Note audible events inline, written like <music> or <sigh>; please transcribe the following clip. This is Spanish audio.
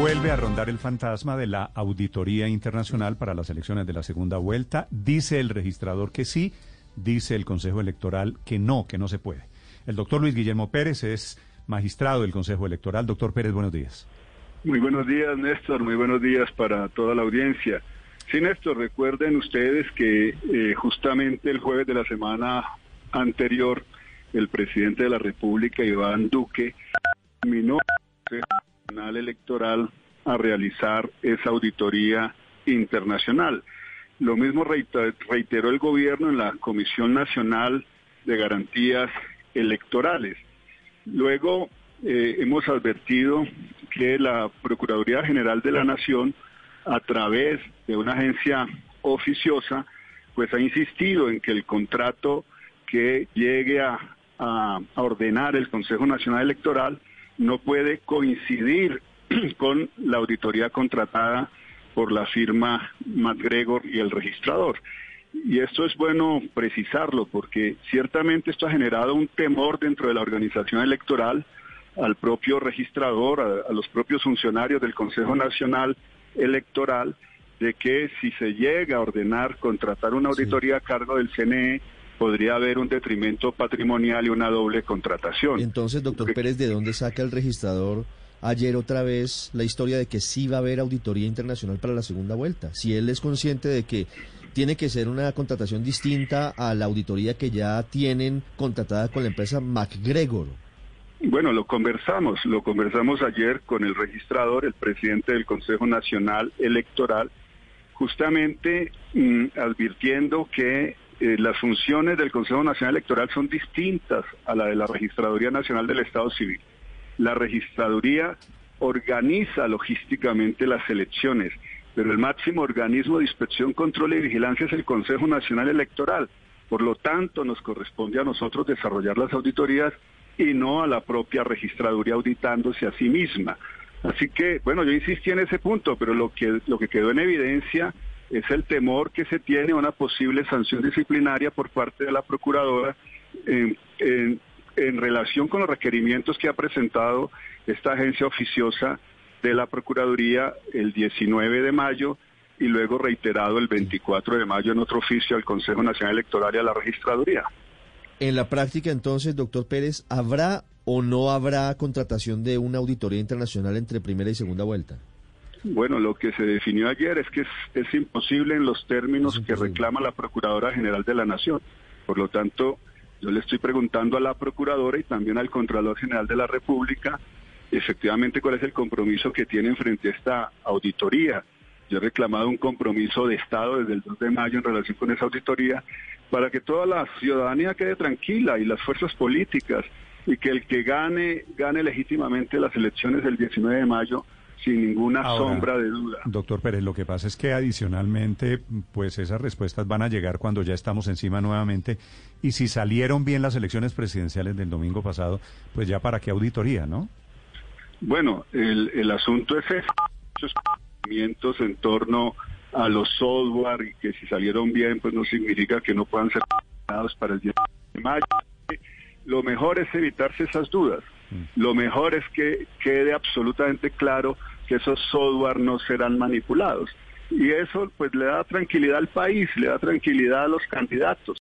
Vuelve a rondar el fantasma de la auditoría internacional para las elecciones de la segunda vuelta. Dice el registrador que sí, dice el Consejo Electoral que no, que no se puede. El doctor Luis Guillermo Pérez es magistrado del Consejo Electoral. Doctor Pérez, buenos días. Muy buenos días, Néstor. Muy buenos días para toda la audiencia. Sí, Néstor, recuerden ustedes que eh, justamente el jueves de la semana anterior, el presidente de la República, Iván Duque, terminó Nacional Electoral a realizar esa auditoría internacional. Lo mismo reiteró el gobierno en la Comisión Nacional de Garantías Electorales. Luego eh, hemos advertido que la Procuraduría General de la Nación, a través de una agencia oficiosa, pues ha insistido en que el contrato que llegue a, a ordenar el Consejo Nacional Electoral no puede coincidir <clears throat> con la auditoría contratada por la firma MacGregor y el registrador. Y esto es bueno precisarlo porque ciertamente esto ha generado un temor dentro de la organización electoral al propio registrador, a, los propios funcionarios del Consejo Nacional Electoral, de que si se llega a ordenar contratar una auditoría a cargo del CNE, podría haber un detrimento patrimonial y una doble contratación. Entonces, doctor Pérez, ¿de dónde saca el registrador ayer otra vez la historia de que sí va a haber auditoría internacional para la segunda vuelta? Si él es consciente de que tiene que ser una contratación distinta a la auditoría que ya tienen contratada con la empresa MacGregor. Bueno, lo conversamos, lo conversamos ayer con el registrador, el presidente del Consejo Nacional Electoral, justamente mm, advirtiendo que eh, las funciones del Consejo Nacional Electoral son distintas a la de la Registraduría Nacional del Estado Civil. La Registraduría organiza logísticamente las elecciones, pero el máximo organismo de inspección, control y vigilancia es el Consejo Nacional Electoral. Por lo tanto, nos corresponde a nosotros desarrollar las auditorías y no a la propia registraduría auditándose a sí misma. Así que, bueno, yo insistí en ese punto, pero lo que, lo que quedó en evidencia es el temor que se tiene a una posible sanción disciplinaria por parte de la Procuradora en, en relación con los requerimientos que ha presentado esta agencia oficiosa de la Procuraduría el 19 de mayo y luego reiterado el 24 de mayo en otro oficio al Consejo Nacional Electoral y a la Registraduría. En la práctica, entonces, doctor Pérez, ¿habrá o no habrá contratación de una auditoría internacional entre primera y segunda vuelta? Bueno, lo que se definió ayer es que es, imposible en los términos que reclama la Procuradora General de la Nación. Por lo tanto, yo le estoy preguntando a la Procuradora y también al Contralor General de la República efectivamente cuál es el compromiso que tienen frente a esta auditoría. Yo he reclamado un compromiso de Estado desde el 2 de mayo en relación con esa auditoría para que toda la ciudadanía quede tranquila y las fuerzas políticas y que el que gane, gane legítimamente las elecciones del 19 de mayo sin ninguna sombra de duda. Doctor Pérez, lo que pasa es que adicionalmente, pues esas respuestas van a llegar cuando ya estamos encima nuevamente. Y si salieron bien las elecciones presidenciales del domingo pasado, pues ya para qué auditoría, ¿no? Bueno, el, el asunto es ese, muchos conocimientos en torno a los software y que si salieron bien, pues no significa que no puedan ser para el 10 de mayo. Lo mejor es evitarse esas dudas. Mm. Lo mejor es que quede absolutamente claro que esos software no serán manipulados. Y eso pues le da tranquilidad al país, le da tranquilidad a los candidatos.